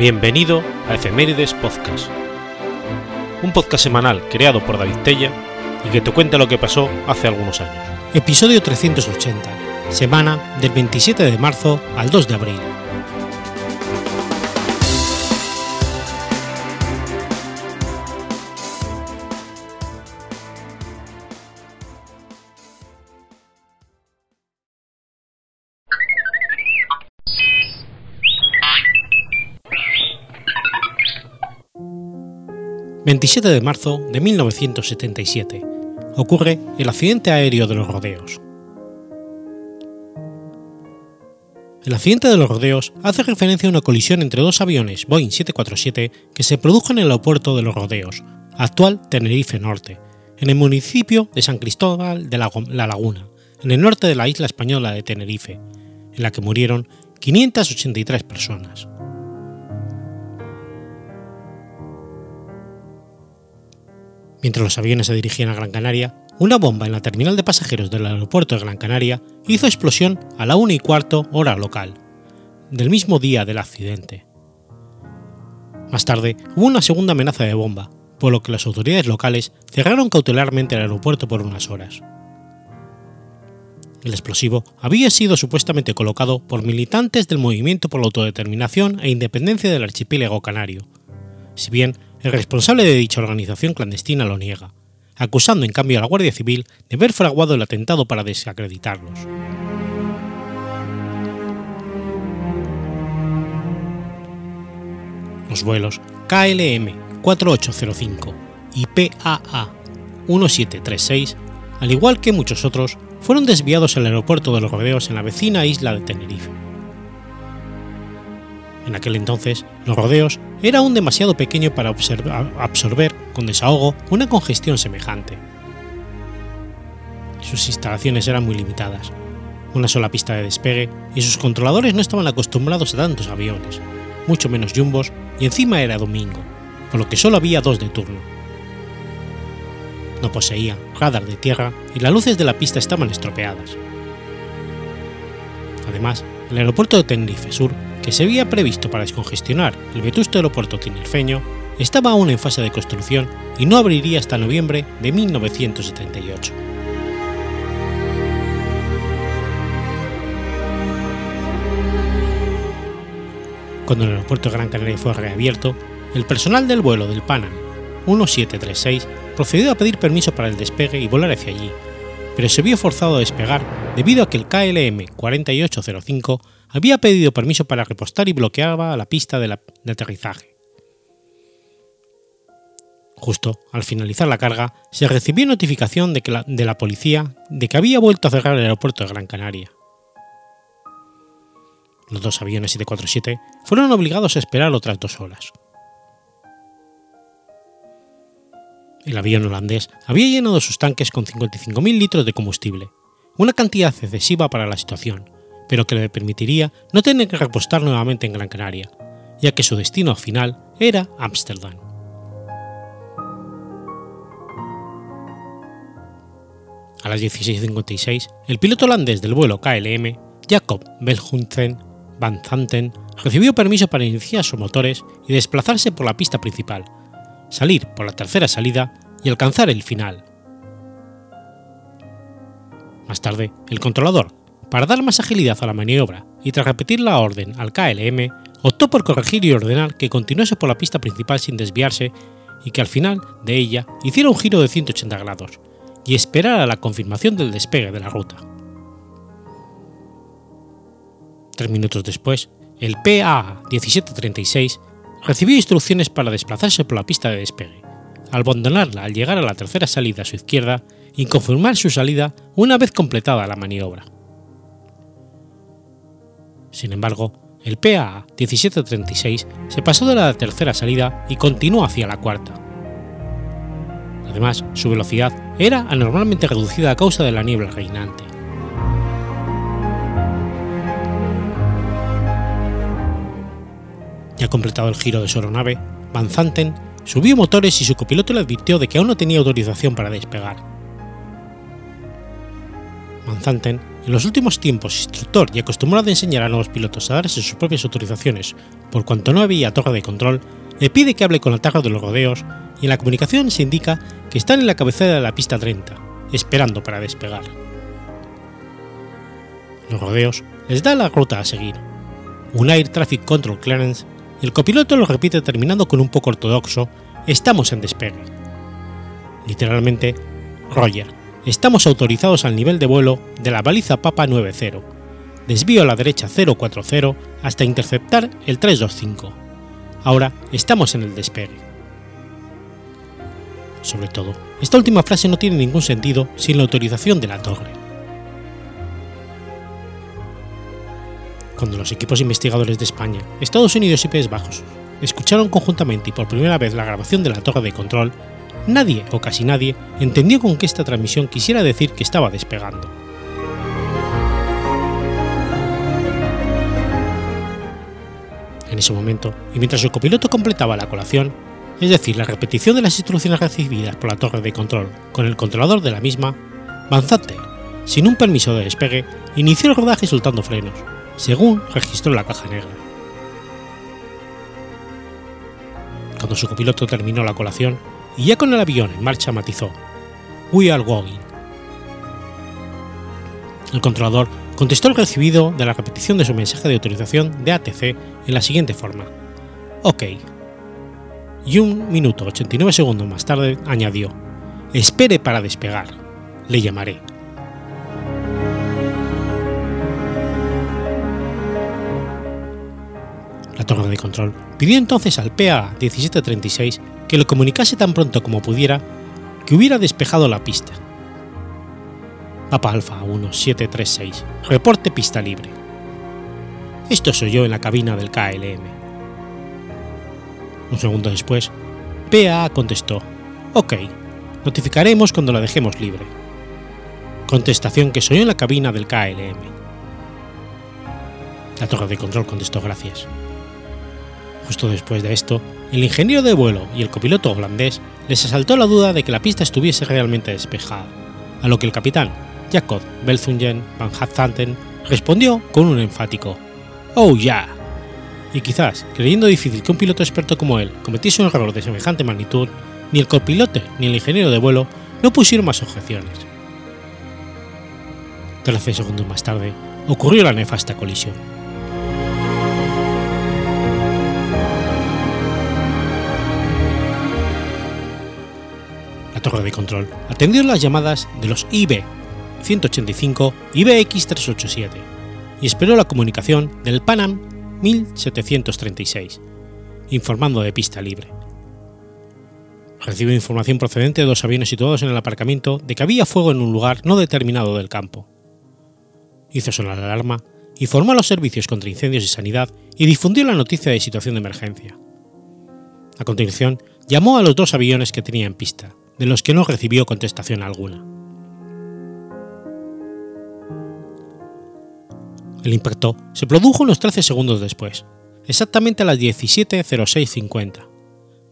Bienvenido a Efemérides Podcast, un podcast semanal creado por David Tella y que te cuenta lo que pasó hace algunos años. Episodio 380, semana del 27 de marzo al 2 de abril. 27 de marzo de 1977. Ocurre el accidente aéreo de los rodeos. El accidente de los rodeos hace referencia a una colisión entre dos aviones Boeing 747 que se produjo en el aeropuerto de los rodeos, actual Tenerife Norte, en el municipio de San Cristóbal de la, la Laguna, en el norte de la isla española de Tenerife, en la que murieron 583 personas. Mientras los aviones se dirigían a Gran Canaria, una bomba en la terminal de pasajeros del aeropuerto de Gran Canaria hizo explosión a la 1 y cuarto hora local, del mismo día del accidente. Más tarde hubo una segunda amenaza de bomba, por lo que las autoridades locales cerraron cautelarmente el aeropuerto por unas horas. El explosivo había sido supuestamente colocado por militantes del Movimiento por la Autodeterminación e Independencia del Archipiélago Canario, si bien el responsable de dicha organización clandestina lo niega, acusando en cambio a la Guardia Civil de haber fraguado el atentado para desacreditarlos. Los vuelos KLM 4805 y PAA 1736, al igual que muchos otros, fueron desviados al aeropuerto de los rodeos en la vecina isla de Tenerife. En aquel entonces, los rodeos era aún demasiado pequeño para absorber con desahogo una congestión semejante. Sus instalaciones eran muy limitadas, una sola pista de despegue y sus controladores no estaban acostumbrados a tantos aviones, mucho menos jumbos, y encima era domingo, por lo que solo había dos de turno. No poseía radar de tierra y las luces de la pista estaban estropeadas. Además, el aeropuerto de Tenerife Sur que se había previsto para descongestionar el vetusto aeropuerto tinerfeño, estaba aún en fase de construcción y no abriría hasta noviembre de 1978. Cuando el aeropuerto de Gran Canaria fue reabierto, el personal del vuelo del Panam 1736 procedió a pedir permiso para el despegue y volar hacia allí, pero se vio forzado a despegar debido a que el KLM 4805 había pedido permiso para repostar y bloqueaba la pista de, aterrizaje. Justo al finalizar la carga, se recibió notificación de, que de la policía de que había vuelto a cerrar el aeropuerto de Gran Canaria. Los dos aviones 747 fueron obligados a esperar otras dos horas. El avión holandés había llenado sus tanques con 55.000 litros de combustible, una cantidad excesiva para la situación, pero que le permitiría no tener que repostar nuevamente en Gran Canaria, ya que su destino final era Ámsterdam. A las 16.56, el piloto holandés del vuelo KLM, Jacob Belhunten van Zanten, recibió permiso para iniciar sus motores y desplazarse por la pista principal, salir por la tercera salida y alcanzar el final. Más tarde, el controlador para dar más agilidad a la maniobra y tras repetir la orden al KLM, optó por corregir y ordenar que continuase por la pista principal sin desviarse y que al final de ella hiciera un giro de 180 grados y esperara la confirmación del despegue de la ruta. Tres minutos después, el PA 1736 recibió instrucciones para desplazarse por la pista de despegue, abandonarla al llegar a la tercera salida a su izquierda y confirmar su salida una vez completada la maniobra. Sin embargo, el PA 1736 se pasó de la tercera salida y continuó hacia la cuarta. Además, su velocidad era anormalmente reducida a causa de la niebla reinante. Ya completado el giro de su aeronave, Van Zanten subió motores y su copiloto le advirtió de que aún no tenía autorización para despegar. Van Zanten en los últimos tiempos instructor y acostumbrado a enseñar a nuevos pilotos a darse sus propias autorizaciones por cuanto no había torre de control, le pide que hable con el tarro de los rodeos y en la comunicación se indica que están en la cabecera de la pista 30, esperando para despegar. Los rodeos les da la ruta a seguir, un Air Traffic Control Clearance, y el copiloto lo repite terminando con un poco ortodoxo, estamos en despegue. Literalmente, Roger, estamos autorizados al nivel de vuelo de la baliza Papa 90, desvío a la derecha 040 hasta interceptar el 325. Ahora estamos en el despegue. Sobre todo, esta última frase no tiene ningún sentido sin la autorización de la torre. Cuando los equipos investigadores de España, Estados Unidos y Países Bajos escucharon conjuntamente y por primera vez la grabación de la torre de control, nadie o casi nadie entendió con que esta transmisión quisiera decir que estaba despegando. En ese momento, y mientras el copiloto completaba la colación, es decir, la repetición de las instrucciones recibidas por la torre de control con el controlador de la misma, Banzate, sin un permiso de despegue, inició el rodaje soltando frenos, según registró la caja negra. Cuando su copiloto terminó la colación y ya con el avión en marcha matizó, We are going. El controlador contestó el recibido de la repetición de su mensaje de autorización de ATC en la siguiente forma, OK. Y un minuto 89 segundos más tarde añadió, Espere para despegar, le llamaré. La torre de control pidió entonces al PA 1736 que lo comunicase tan pronto como pudiera que hubiera despejado la pista. Papa Alfa 1736, reporte pista libre. Esto soy yo en la cabina del KLM. Un segundo después, PA contestó, OK, notificaremos cuando la dejemos libre. Contestación que soy yo en la cabina del KLM. La torre de control contestó gracias. Justo después de esto, el ingeniero de vuelo y el copiloto holandés les asaltó la duda de que la pista estuviese realmente despejada, a lo que el capitán Jacob Belzungen van Hatzanten respondió con un enfático ¡Oh ya! Y quizás, creyendo difícil que un piloto experto como él cometiese un error de semejante magnitud, ni el copiloto ni el ingeniero de vuelo no pusieron más objeciones. Trece segundos más tarde, ocurrió la nefasta colisión. De control atendió las llamadas de los IB 185 y BX 387 y esperó la comunicación del Panam 1736, informando de pista libre. Recibió información procedente de dos aviones situados en el aparcamiento de que había fuego en un lugar no determinado del campo. Hizo sonar la alarma, informó a los servicios contra incendios y sanidad y difundió la noticia de situación de emergencia. A continuación, llamó a los dos aviones que tenía en pista, de los que no recibió contestación alguna. El impacto se produjo unos 13 segundos después, exactamente a las 17.06.50,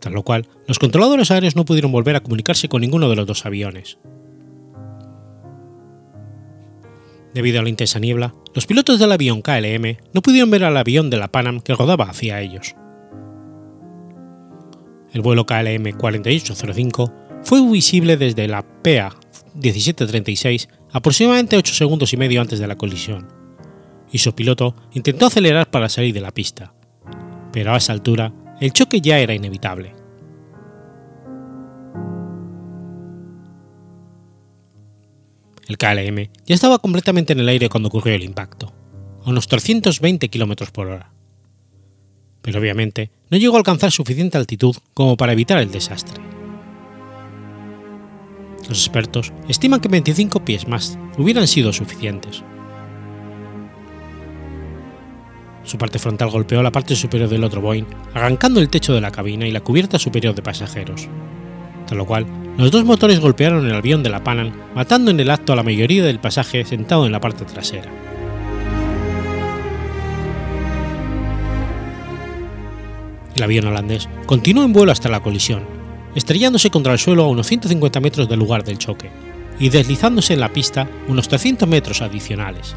tras lo cual los controladores aéreos no pudieron volver a comunicarse con ninguno de los dos aviones. Debido a la intensa niebla, los pilotos del avión KLM no pudieron ver al avión de la Panam que rodaba hacia ellos. El vuelo KLM 4805 fue visible desde la PA 1736 aproximadamente 8 segundos y medio antes de la colisión, y su piloto intentó acelerar para salir de la pista, pero a esa altura el choque ya era inevitable. El KLM ya estaba completamente en el aire cuando ocurrió el impacto, a unos 320 km por hora. Pero obviamente no llegó a alcanzar suficiente altitud como para evitar el desastre. Los expertos estiman que 25 pies más hubieran sido suficientes. Su parte frontal golpeó la parte superior del otro Boeing, arrancando el techo de la cabina y la cubierta superior de pasajeros, tras lo cual los dos motores golpearon el avión de la Panam, matando en el acto a la mayoría del pasaje sentado en la parte trasera. El avión holandés continuó en vuelo hasta la colisión, estrellándose contra el suelo a unos 150 metros del lugar del choque, y deslizándose en la pista unos 300 metros adicionales.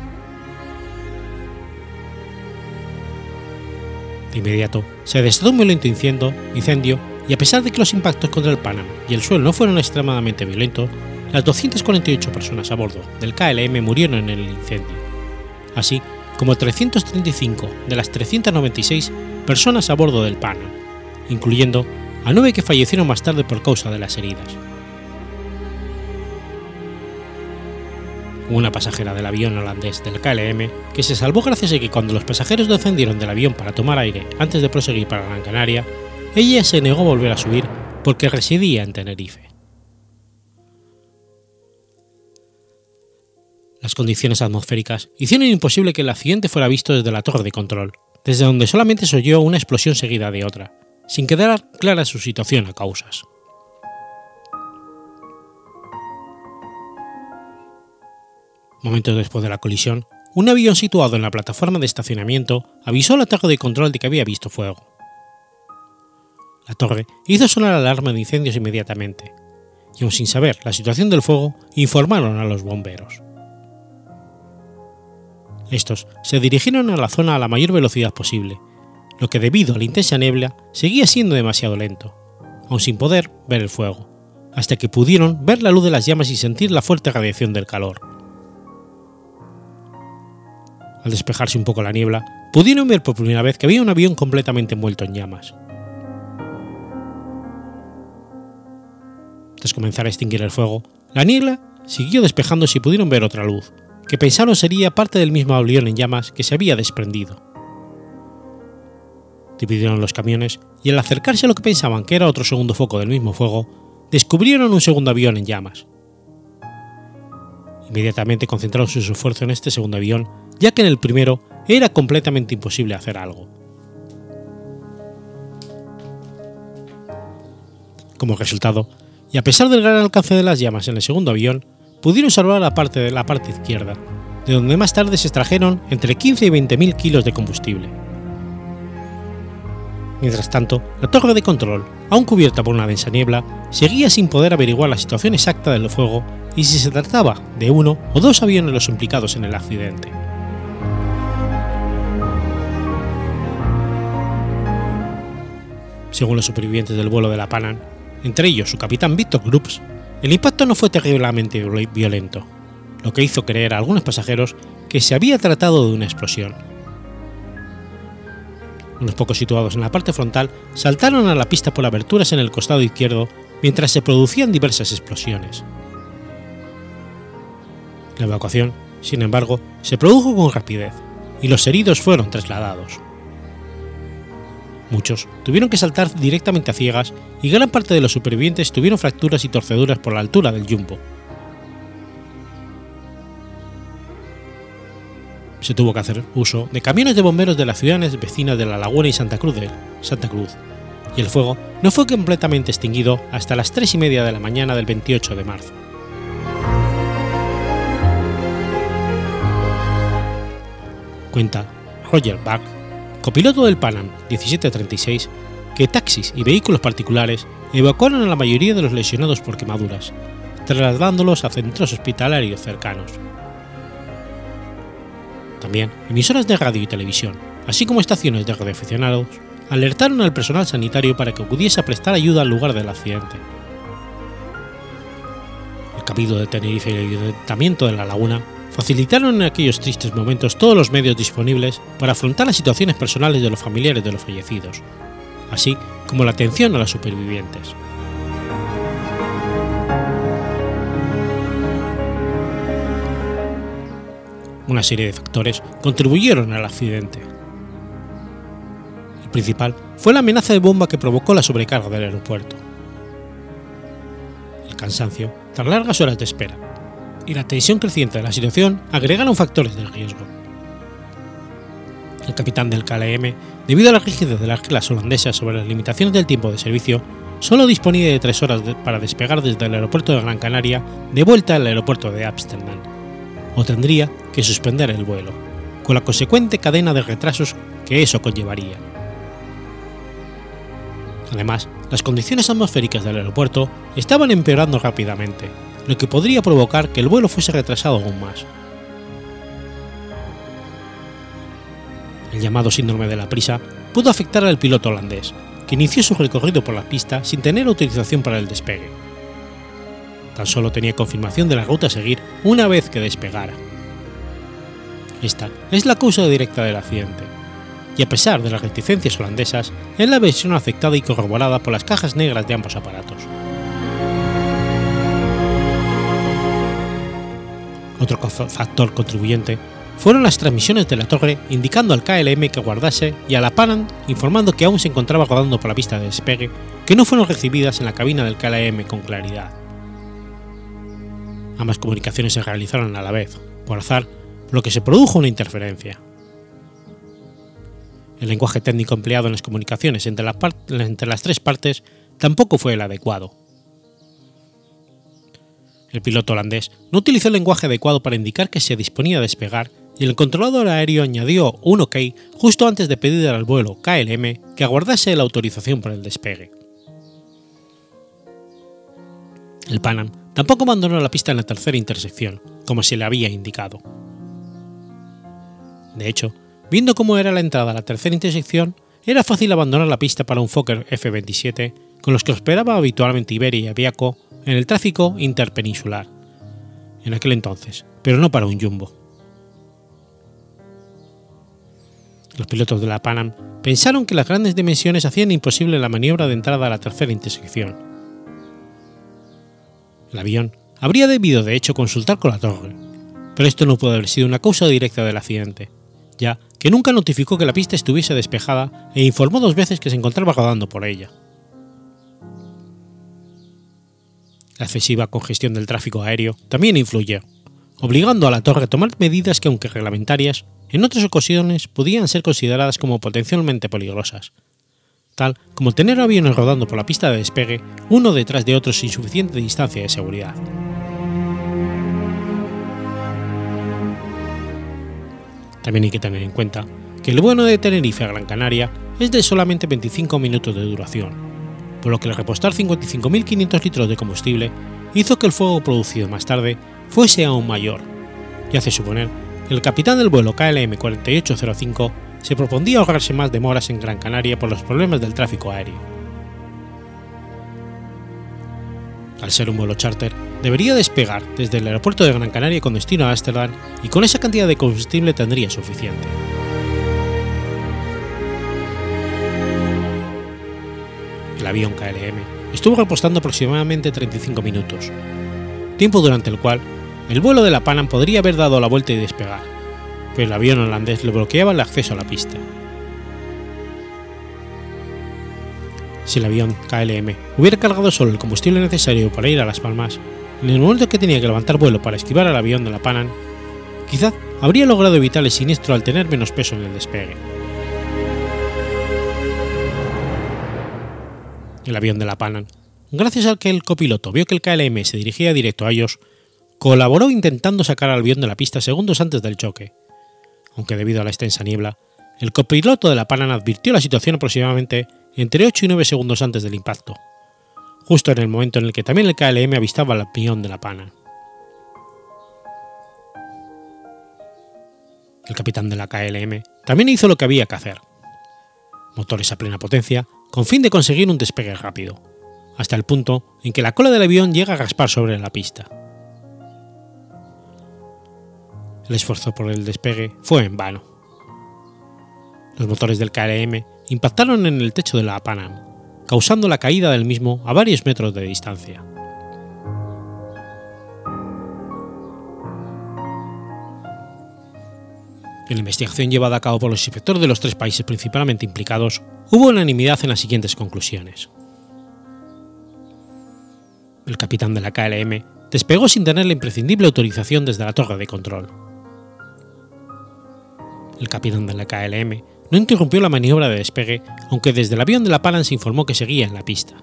De inmediato se desató un violento incendio, y a pesar de que los impactos contra el Panam y el suelo no fueron extremadamente violentos, las 248 personas a bordo del KLM murieron en el incendio, así como 335 de las 396 personas a bordo del Panam, incluyendo a nueve que fallecieron más tarde por causa de las heridas. una pasajera del avión holandés del KLM que se salvó gracias a que cuando los pasajeros descendieron del avión para tomar aire antes de proseguir para Gran Canaria, ella se negó a volver a subir porque residía en Tenerife. Las condiciones atmosféricas hicieron imposible que el accidente fuera visto desde la torre de control, desde donde solamente se oyó una explosión seguida de otra, sin quedar clara su situación a causas. Momentos después de la colisión, un avión situado en la plataforma de estacionamiento avisó a la torre de control de que había visto fuego. La torre hizo sonar la alarma de incendios inmediatamente, y aun sin saber la situación del fuego, informaron a los bomberos. Estos se dirigieron a la zona a la mayor velocidad posible, lo que debido a la intensa niebla seguía siendo demasiado lento, aun sin poder ver el fuego, hasta que pudieron ver la luz de las llamas y sentir la fuerte radiación del calor al despejarse un poco la niebla, pudieron ver por primera vez que había un avión completamente envuelto en llamas. Tras comenzar a extinguir el fuego, la niebla siguió despejándose y pudieron ver otra luz, que pensaron sería parte del mismo avión en llamas que se había desprendido. Dividieron los camiones y al acercarse a lo que pensaban que era otro segundo foco del mismo fuego, descubrieron un segundo avión en llamas. Inmediatamente concentraron sus esfuerzos en este segundo avión ya que en el primero era completamente imposible hacer algo. Como resultado, y a pesar del gran alcance de las llamas en el segundo avión, pudieron salvar la parte de la parte izquierda, de donde más tarde se extrajeron entre 15 y 20 mil kilos de combustible. Mientras tanto, la torre de control, aún cubierta por una densa niebla, seguía sin poder averiguar la situación exacta del fuego y si se trataba de uno o dos aviones los implicados en el accidente. Según los supervivientes del vuelo de la Panam, entre ellos su capitán Victor Groups, el impacto no fue terriblemente violento, lo que hizo creer a algunos pasajeros que se había tratado de una explosión. Unos pocos situados en la parte frontal saltaron a la pista por aberturas en el costado izquierdo mientras se producían diversas explosiones. La evacuación, sin embargo, se produjo con rapidez y los heridos fueron trasladados. Muchos tuvieron que saltar directamente a ciegas y gran parte de los supervivientes tuvieron fracturas y torceduras por la altura del jumbo. Se tuvo que hacer uso de camiones de bomberos de las ciudades vecinas de La Laguna y Santa Cruz, de Santa Cruz, y el fuego no fue completamente extinguido hasta las 3 y media de la mañana del 28 de marzo. Cuenta Roger Bach copiloto del Panam 1736, que taxis y vehículos particulares evacuaron a la mayoría de los lesionados por quemaduras, trasladándolos a centros hospitalarios cercanos. También emisoras de radio y televisión, así como estaciones de radioaficionados, alertaron al personal sanitario para que pudiese prestar ayuda al lugar del accidente. El Cabildo de Tenerife y el Ayuntamiento de la Laguna facilitaron en aquellos tristes momentos todos los medios disponibles para afrontar las situaciones personales de los familiares de los fallecidos, así como la atención a los supervivientes. Una serie de factores contribuyeron al accidente. El principal fue la amenaza de bomba que provocó la sobrecarga del aeropuerto. El cansancio tras largas horas de espera, y la tensión creciente de la situación agregaron factores de riesgo. El capitán del KLM, debido a la rigidez de las reglas holandesas sobre las limitaciones del tiempo de servicio, solo disponía de tres horas para despegar desde el aeropuerto de Gran Canaria de vuelta al aeropuerto de Amsterdam, o tendría que suspender el vuelo, con la consecuente cadena de retrasos que eso conllevaría. Además, las condiciones atmosféricas del aeropuerto estaban empeorando rápidamente, lo que podría provocar que el vuelo fuese retrasado aún más. El llamado síndrome de la prisa pudo afectar al piloto holandés, que inició su recorrido por la pista sin tener autorización para el despegue. Tan solo tenía confirmación de la ruta a seguir una vez que despegara. Esta es la causa directa del accidente, y a pesar de las reticencias holandesas, es la versión aceptada y corroborada por las cajas negras de ambos aparatos. Otro factor contribuyente fueron las transmisiones de la torre indicando al KLM que guardase y a la Panam informando que aún se encontraba rodando por la pista de despegue, que no fueron recibidas en la cabina del KLM con claridad. Ambas comunicaciones se realizaron a la vez, por azar, por lo que se produjo una interferencia. El lenguaje técnico empleado en las comunicaciones entre, entre las tres partes tampoco fue el adecuado, el piloto holandés no utilizó el lenguaje adecuado para indicar que se disponía a despegar y el controlador aéreo añadió un OK justo antes de pedir al vuelo KLM que aguardase la autorización para el despegue. El Panam tampoco abandonó la pista en la tercera intersección, como se le había indicado. De hecho, viendo cómo era la entrada a la tercera intersección, era fácil abandonar la pista para un Fokker F-27 con los que hospedaba habitualmente Iberia y Aviaco en el tráfico interpeninsular, en aquel entonces, pero no para un jumbo. Los pilotos de la Panam pensaron que las grandes dimensiones hacían imposible la maniobra de entrada a la tercera intersección. El avión. Habría debido de hecho consultar con la torre, pero esto no puede haber sido una causa directa del accidente, ya que nunca notificó que la pista estuviese despejada e informó dos veces que se encontraba rodando por ella. La excesiva congestión del tráfico aéreo también influye, obligando a la torre a tomar medidas que, aunque reglamentarias, en otras ocasiones podían ser consideradas como potencialmente peligrosas, tal como tener aviones rodando por la pista de despegue uno detrás de otro sin suficiente distancia de seguridad. También hay que tener en cuenta que el vuelo de Tenerife a Gran Canaria es de solamente 25 minutos de duración, por lo que el repostar 55.500 litros de combustible hizo que el fuego producido más tarde fuese aún mayor, y hace suponer que el capitán del vuelo KLM 4805 se propondía ahorrarse más demoras en Gran Canaria por los problemas del tráfico aéreo. Al ser un vuelo charter, debería despegar desde el aeropuerto de Gran Canaria con destino a Ámsterdam y con esa cantidad de combustible tendría suficiente. el avión KLM estuvo repostando aproximadamente 35 minutos, tiempo durante el cual el vuelo de la Panam podría haber dado la vuelta y despegar, pero el avión holandés le bloqueaba el acceso a la pista. Si el avión KLM hubiera cargado solo el combustible necesario para ir a Las Palmas, en el momento que tenía que levantar vuelo para esquivar al avión de la Panam, quizá habría logrado evitar el siniestro al tener menos peso en el despegue. el avión de la Panam, gracias al que el copiloto vio que el KLM se dirigía directo a ellos, colaboró intentando sacar al avión de la pista segundos antes del choque, aunque debido a la extensa niebla, el copiloto de la Panam advirtió la situación aproximadamente entre 8 y 9 segundos antes del impacto, justo en el momento en el que también el KLM avistaba al avión de la Panam. El capitán de la KLM también hizo lo que había que hacer. Motores a plena potencia con fin de conseguir un despegue rápido, hasta el punto en que la cola del avión llega a raspar sobre la pista. El esfuerzo por el despegue fue en vano. Los motores del KLM impactaron en el techo de la Panam, causando la caída del mismo a varios metros de distancia. En la investigación llevada a cabo por los inspectores de los tres países principalmente implicados, hubo unanimidad en las siguientes conclusiones. El capitán de la KLM despegó sin tener la imprescindible autorización desde la torre de control. El capitán de la KLM no interrumpió la maniobra de despegue, aunque desde el avión de la Palan se informó que seguía en la pista.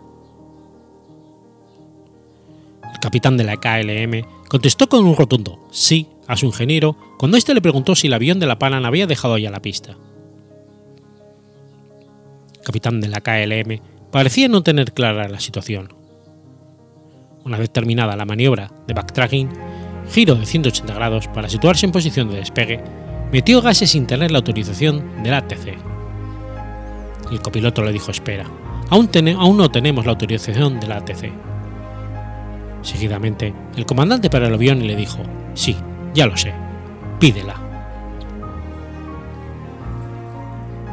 El capitán de la KLM contestó con un rotundo sí a su ingeniero cuando éste le preguntó si el avión de la Panam había dejado ya la pista. El capitán de la KLM parecía no tener clara la situación. Una vez terminada la maniobra de backtracking, giro de 180 grados para situarse en posición de despegue, metió gases sin tener la autorización del ATC. El copiloto le dijo espera, aún, no tenemos la autorización del ATC. Seguidamente, el comandante para el avión le dijo, sí, ya lo sé, pídela.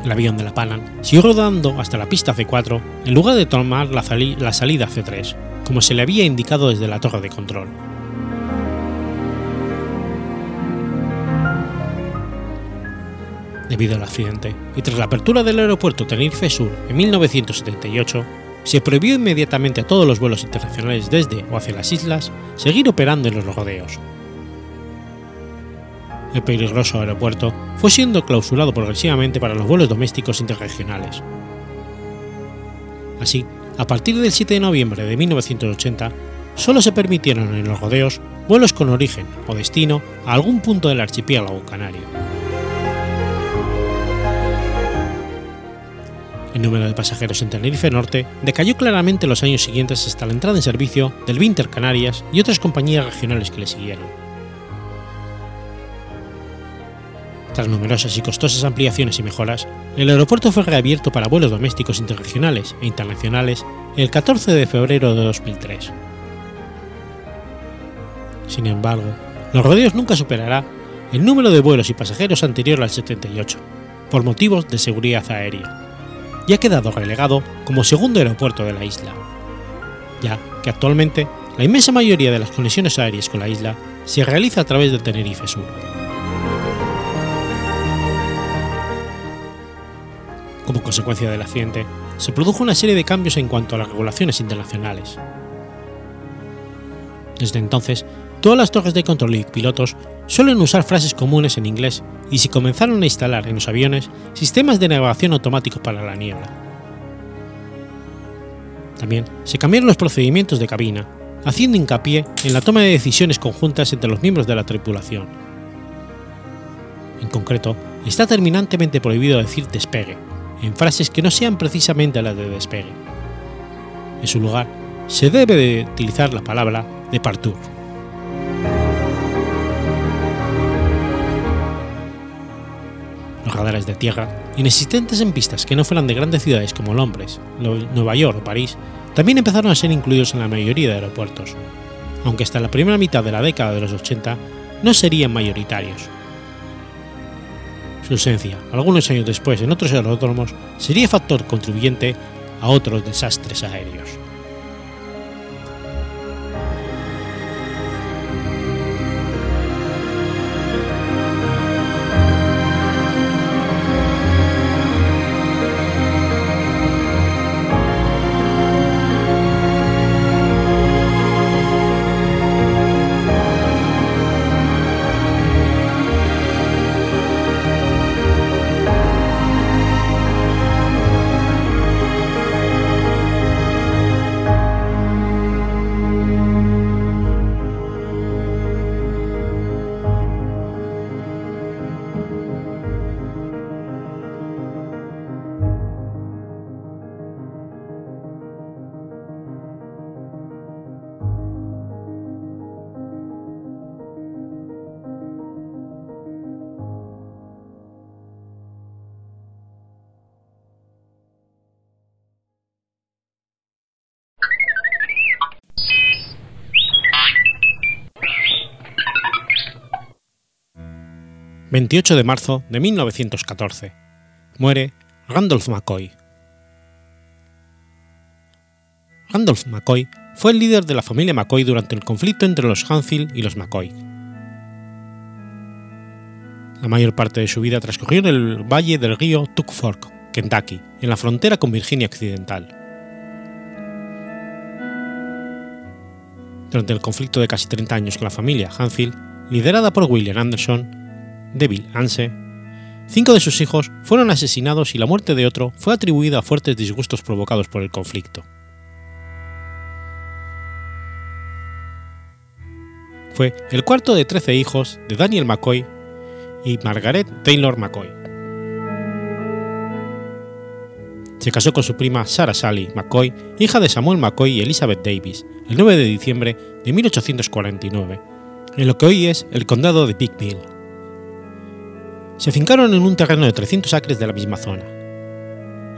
El avión de la Panam siguió rodando hasta la pista C4 en lugar de tomar la, la salida C3, como se le había indicado desde la torre de control. Debido al accidente, y tras la apertura del aeropuerto Tenerife Sur en 1978, se prohibió inmediatamente a todos los vuelos internacionales desde o hacia las islas seguir operando en los rodeos. El peligroso aeropuerto fue siendo clausurado progresivamente para los vuelos domésticos interregionales. Así, a partir del 7 de noviembre de 1980, solo se permitieron en los rodeos vuelos con origen o destino a algún punto del archipiélago canario. El número de pasajeros en Tenerife Norte decayó claramente en los años siguientes hasta la entrada en servicio del Winter Canarias y otras compañías regionales que le siguieron. Tras numerosas y costosas ampliaciones y mejoras, el aeropuerto fue reabierto para vuelos domésticos interregionales e internacionales el 14 de febrero de 2003. Sin embargo, los rodeos nunca superará el número de vuelos y pasajeros anterior al 78, por motivos de seguridad aérea y ha quedado relegado como segundo aeropuerto de la isla, ya que actualmente la inmensa mayoría de las conexiones aéreas con la isla se realiza a través del Tenerife Sur. Como consecuencia del accidente, se produjo una serie de cambios en cuanto a las regulaciones internacionales. Desde entonces, todas las torres de control y pilotos suelen usar frases comunes en inglés y se comenzaron a instalar en los aviones sistemas de navegación automáticos para la niebla. También se cambiaron los procedimientos de cabina, haciendo hincapié en la toma de decisiones conjuntas entre los miembros de la tripulación. En concreto, está terminantemente prohibido decir despegue, en frases que no sean precisamente las de despegue. En su lugar, se debe de utilizar la palabra departure. Radares de tierra, inexistentes en pistas que no fueran de grandes ciudades como Londres, Nueva York o París, también empezaron a ser incluidos en la mayoría de aeropuertos, aunque hasta la primera mitad de la década de los 80 no serían mayoritarios. Su ausencia, algunos años después en otros aeródromos, sería factor contribuyente a otros desastres aéreos. 28 de marzo de 1914. Muere Randolph McCoy. Randolph McCoy fue el líder de la familia McCoy durante el conflicto entre los Hanfield y los McCoy. La mayor parte de su vida transcurrió en el valle del río Tuck Fork, Kentucky, en la frontera con Virginia Occidental. Durante el conflicto de casi 30 años con la familia Hanfield, liderada por William Anderson, Devil Anse, cinco de sus hijos fueron asesinados y la muerte de otro fue atribuida a fuertes disgustos provocados por el conflicto. Fue el cuarto de trece hijos de Daniel McCoy y Margaret Taylor McCoy. Se casó con su prima Sarah Sally McCoy, hija de Samuel McCoy y Elizabeth Davis, el 9 de diciembre de 1849, en lo que hoy es el condado de Big Bill. Se fincaron en un terreno de 300 acres de la misma zona.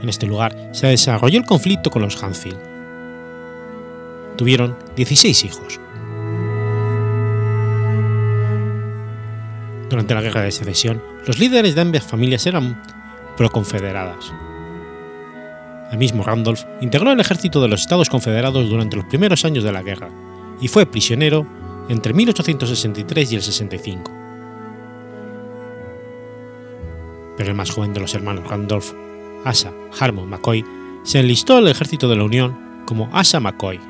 En este lugar se desarrolló el conflicto con los Hansfield. Tuvieron 16 hijos. Durante la Guerra de Secesión, los líderes de ambas familias eran proconfederadas. El mismo Randolph integró el ejército de los Estados Confederados durante los primeros años de la guerra y fue prisionero entre 1863 y el 65. Pero el más joven de los hermanos Randolph, Asa Harmon McCoy, se enlistó al ejército de la Unión como Asa McCoy.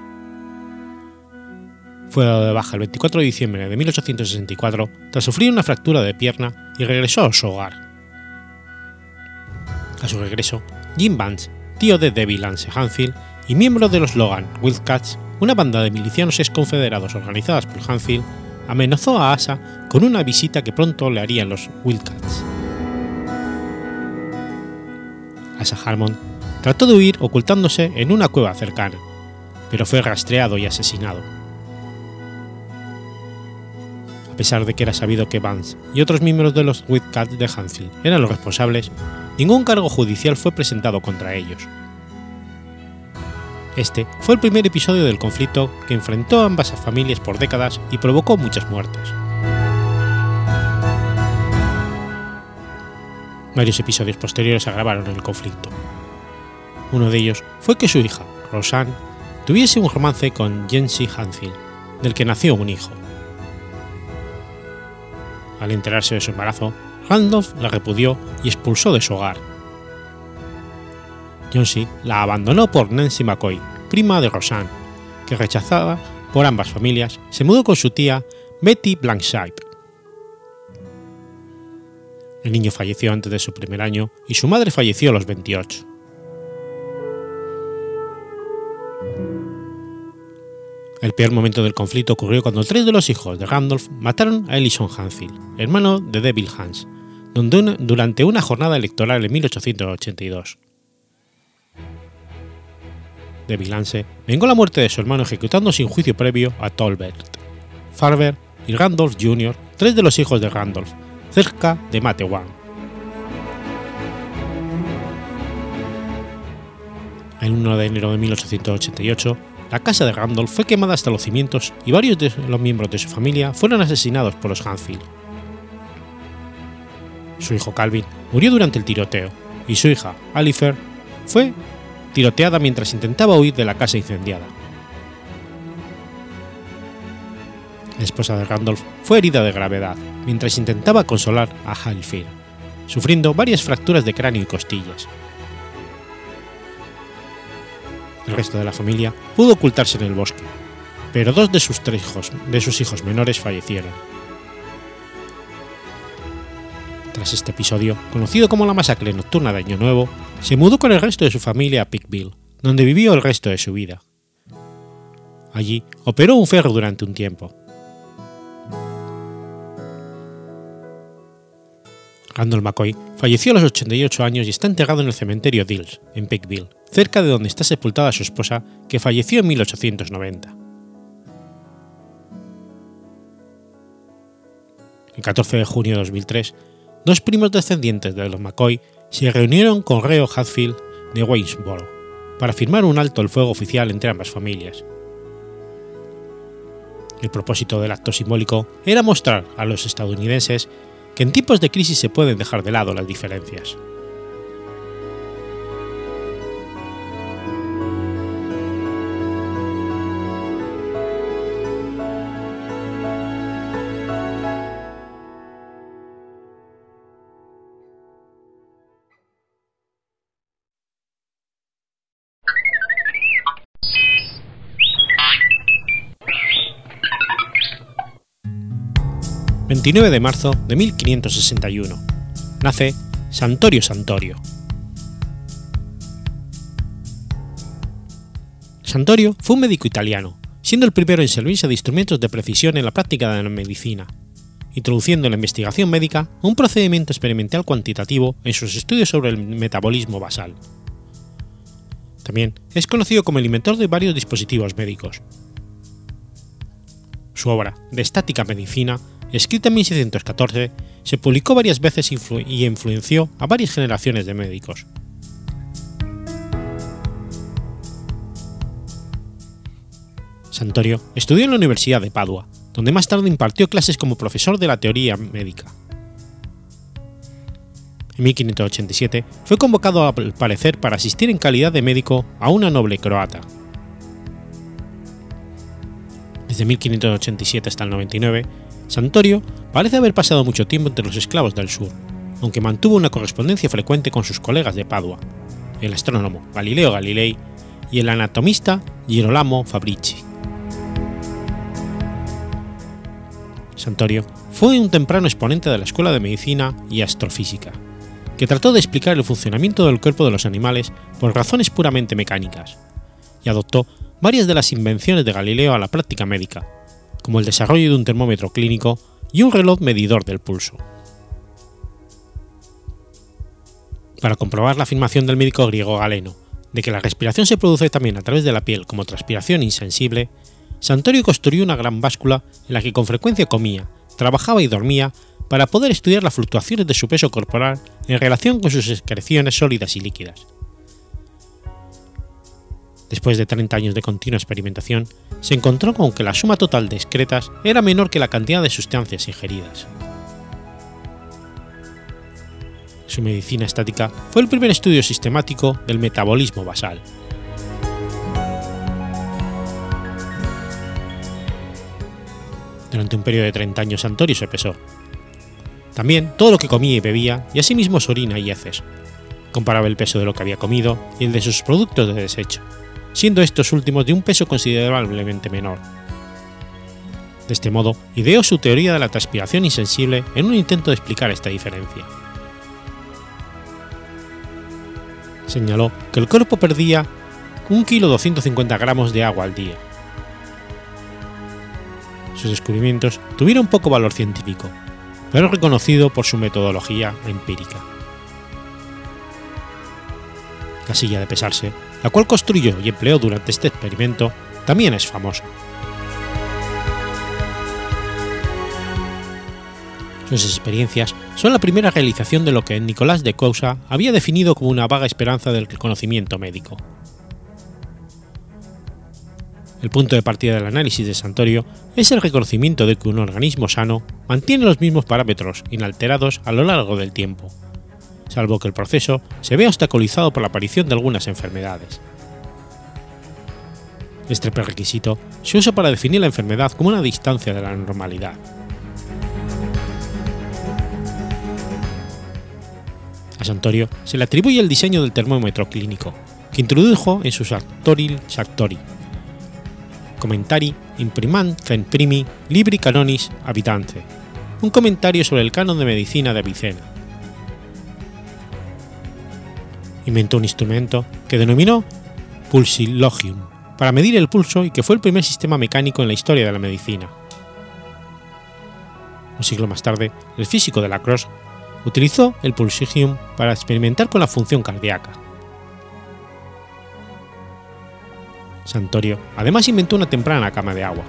Fue dado de baja el 24 de diciembre de 1864 tras sufrir una fractura de pierna y regresó a su hogar. A su regreso, Jim Vance, tío de Debbie Lance Hanfield y miembro de los Logan Wildcats, una banda de milicianos exconfederados organizadas por Hanfield, amenazó a Asa con una visita que pronto le harían los Wildcats. Asa Harmon trató de huir ocultándose en una cueva cercana, pero fue rastreado y asesinado. A pesar de que era sabido que Vance y otros miembros de los Wildcats de Hanfield eran los responsables, ningún cargo judicial fue presentado contra ellos. Este fue el primer episodio del conflicto que enfrentó a ambas familias por décadas y provocó muchas muertes. Varios episodios posteriores agravaron el conflicto. Uno de ellos fue que su hija, Roseanne, tuviese un romance con Jency Hanfield, del que nació un hijo. Al enterarse de su embarazo, Randolph la repudió y expulsó de su hogar. Johnsy la abandonó por Nancy McCoy, prima de Roseanne, que rechazada por ambas familias, se mudó con su tía Betty Blankside. El niño falleció antes de su primer año y su madre falleció a los 28. El peor momento del conflicto ocurrió cuando tres de los hijos de Randolph mataron a Ellison Hanfield, hermano de Devil Hans, durante una jornada electoral en 1882. Devil Lance vengó la muerte de su hermano ejecutando sin juicio previo a Tolbert, Farber y Randolph Jr., tres de los hijos de Randolph, cerca de Matewan. El 1 de enero de 1888, la casa de Randolph fue quemada hasta los cimientos y varios de los miembros de su familia fueron asesinados por los Hanfield. Su hijo Calvin murió durante el tiroteo y su hija, Alifer, fue tiroteada mientras intentaba huir de la casa incendiada. La esposa de Randolph fue herida de gravedad mientras intentaba consolar a Halfir, sufriendo varias fracturas de cráneo y costillas. El resto de la familia pudo ocultarse en el bosque, pero dos de sus tres hijos, de sus hijos menores fallecieron. Tras este episodio, conocido como la masacre nocturna de Año Nuevo, se mudó con el resto de su familia a Pickville, donde vivió el resto de su vida. Allí operó un ferro durante un tiempo. Randall McCoy falleció a los 88 años y está enterrado en el cementerio Dills, en Pickville, cerca de donde está sepultada su esposa, que falleció en 1890. El 14 de junio de 2003, dos primos descendientes de los McCoy se reunieron con Reo Hatfield de Waynesboro para firmar un alto el fuego oficial entre ambas familias. El propósito del acto simbólico era mostrar a los estadounidenses que en tiempos de crisis se pueden dejar de lado las diferencias. ...29 de marzo de 1561... ...nace Santorio Santorio. Santorio fue un médico italiano, siendo el primero en servirse de instrumentos de precisión en la práctica de la medicina, introduciendo en la investigación médica un procedimiento experimental cuantitativo en sus estudios sobre el metabolismo basal. También es conocido como el inventor de varios dispositivos médicos. Su obra, De estática medicina, escrita en 1614, se publicó varias veces y influenció a varias generaciones de médicos. Santorio estudió en la Universidad de Padua, donde más tarde impartió clases como profesor de la teoría médica. En 1587 fue convocado al parecer para asistir en calidad de médico a una noble croata. Desde 1587 hasta el 99, Santorio parece haber pasado mucho tiempo entre los esclavos del sur, aunque mantuvo una correspondencia frecuente con sus colegas de Padua, el astrónomo Galileo Galilei y el anatomista Girolamo Fabrici. Santorio fue un temprano exponente de la Escuela de Medicina y Astrofísica, que trató de explicar el funcionamiento del cuerpo de los animales por razones puramente mecánicas, y adoptó varias de las invenciones de Galileo a la práctica médica, como el desarrollo de un termómetro clínico y un reloj medidor del pulso. Para comprobar la afirmación del médico griego Galeno de que la respiración se produce también a través de la piel como transpiración insensible, Santorio construyó una gran báscula en la que con frecuencia comía, trabajaba y dormía para poder estudiar las fluctuaciones de su peso corporal en relación con sus excreciones sólidas y líquidas. Después de 30 años de continua experimentación, se encontró con que la suma total de excretas era menor que la cantidad de sustancias ingeridas. Su medicina estática fue el primer estudio sistemático del metabolismo basal. Durante un periodo de 30 años Santorio se pesó. También todo lo que comía y bebía, y asimismo su orina y heces. Comparaba el peso de lo que había comido y el de sus productos de desecho, siendo estos últimos de un peso considerablemente menor. De este modo, ideó su teoría de la transpiración insensible en un intento de explicar esta diferencia. Señaló que el cuerpo perdía 1 kg 250 gramos de agua al día, sus descubrimientos tuvieron poco valor científico, pero reconocido por su metodología empírica. La silla de pesarse, la cual construyó y empleó durante este experimento, también es famosa. Sus experiencias son la primera realización de lo que Nicolás de Cousa había definido como una vaga esperanza del conocimiento médico. El punto de partida del análisis de Santorio es el reconocimiento de que un organismo sano mantiene los mismos parámetros inalterados a lo largo del tiempo, salvo que el proceso se vea obstaculizado por la aparición de algunas enfermedades. Este prerequisito se usa para definir la enfermedad como una distancia de la normalidad. A Santorio se le atribuye el diseño del termómetro clínico, que introdujo en su Sartoril Sartori, Commentari Imprimant Primi Libri Canonis Habitance, un comentario sobre el canon de medicina de Avicena. Inventó un instrumento que denominó pulsilogium para medir el pulso y que fue el primer sistema mecánico en la historia de la medicina. Un siglo más tarde, el físico de la Cross utilizó el pulsigium para experimentar con la función cardíaca Santorio además inventó una temprana cama de agua.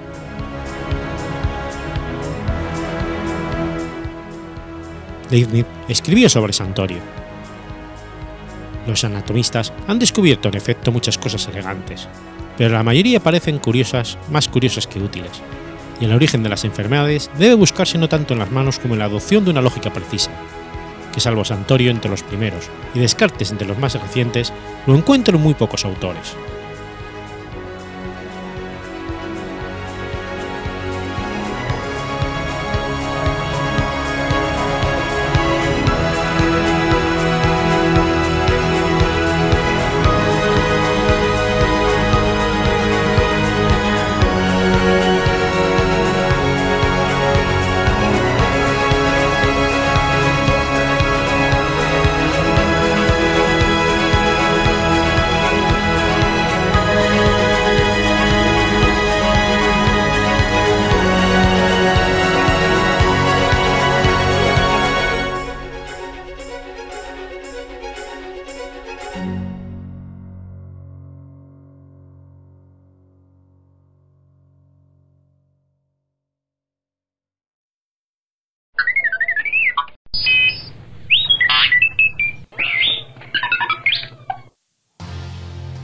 Leibniz escribió sobre Santorio. Los anatomistas han descubierto en efecto muchas cosas elegantes, pero la mayoría parecen curiosas, más curiosas que útiles, y el origen de las enfermedades debe buscarse no tanto en las manos como en la adopción de una lógica precisa, que salvo Santorio entre los primeros y Descartes entre los más recientes, lo encuentro en muy pocos autores.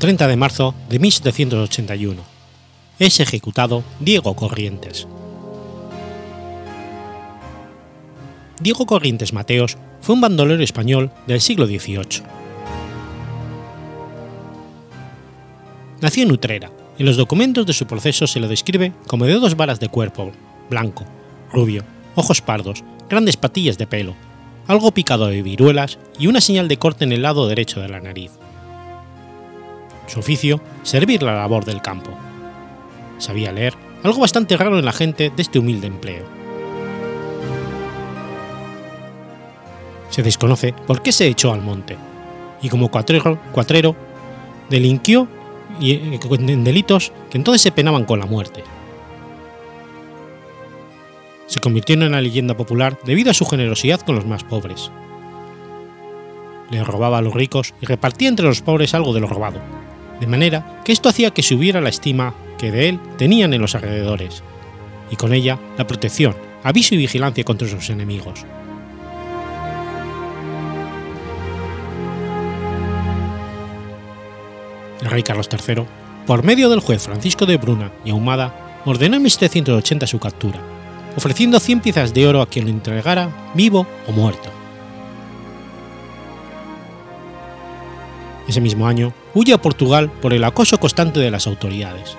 30 de marzo de 1781. Es ejecutado Diego Corrientes. Diego Corrientes Mateos fue un bandolero español del siglo XVIII. Nació en Utrera. En los documentos de su proceso se lo describe como de dos varas de cuerpo, blanco, rubio, ojos pardos, grandes patillas de pelo, algo picado de viruelas y una señal de corte en el lado derecho de la nariz. Su oficio, servir la labor del campo. Sabía leer, algo bastante raro en la gente de este humilde empleo. Se desconoce por qué se echó al monte, y como cuatrero, cuatrero delinquió eh, en delitos que entonces se penaban con la muerte. Se convirtió en una leyenda popular debido a su generosidad con los más pobres. Le robaba a los ricos y repartía entre los pobres algo de lo robado, de manera que esto hacía que subiera la estima que de él tenían en los alrededores, y con ella la protección, aviso y vigilancia contra sus enemigos. El rey Carlos III, por medio del juez Francisco de Bruna y Ahumada, ordenó en 1780 su captura, ofreciendo 100 piezas de oro a quien lo entregara vivo o muerto. Ese mismo año huye a Portugal por el acoso constante de las autoridades.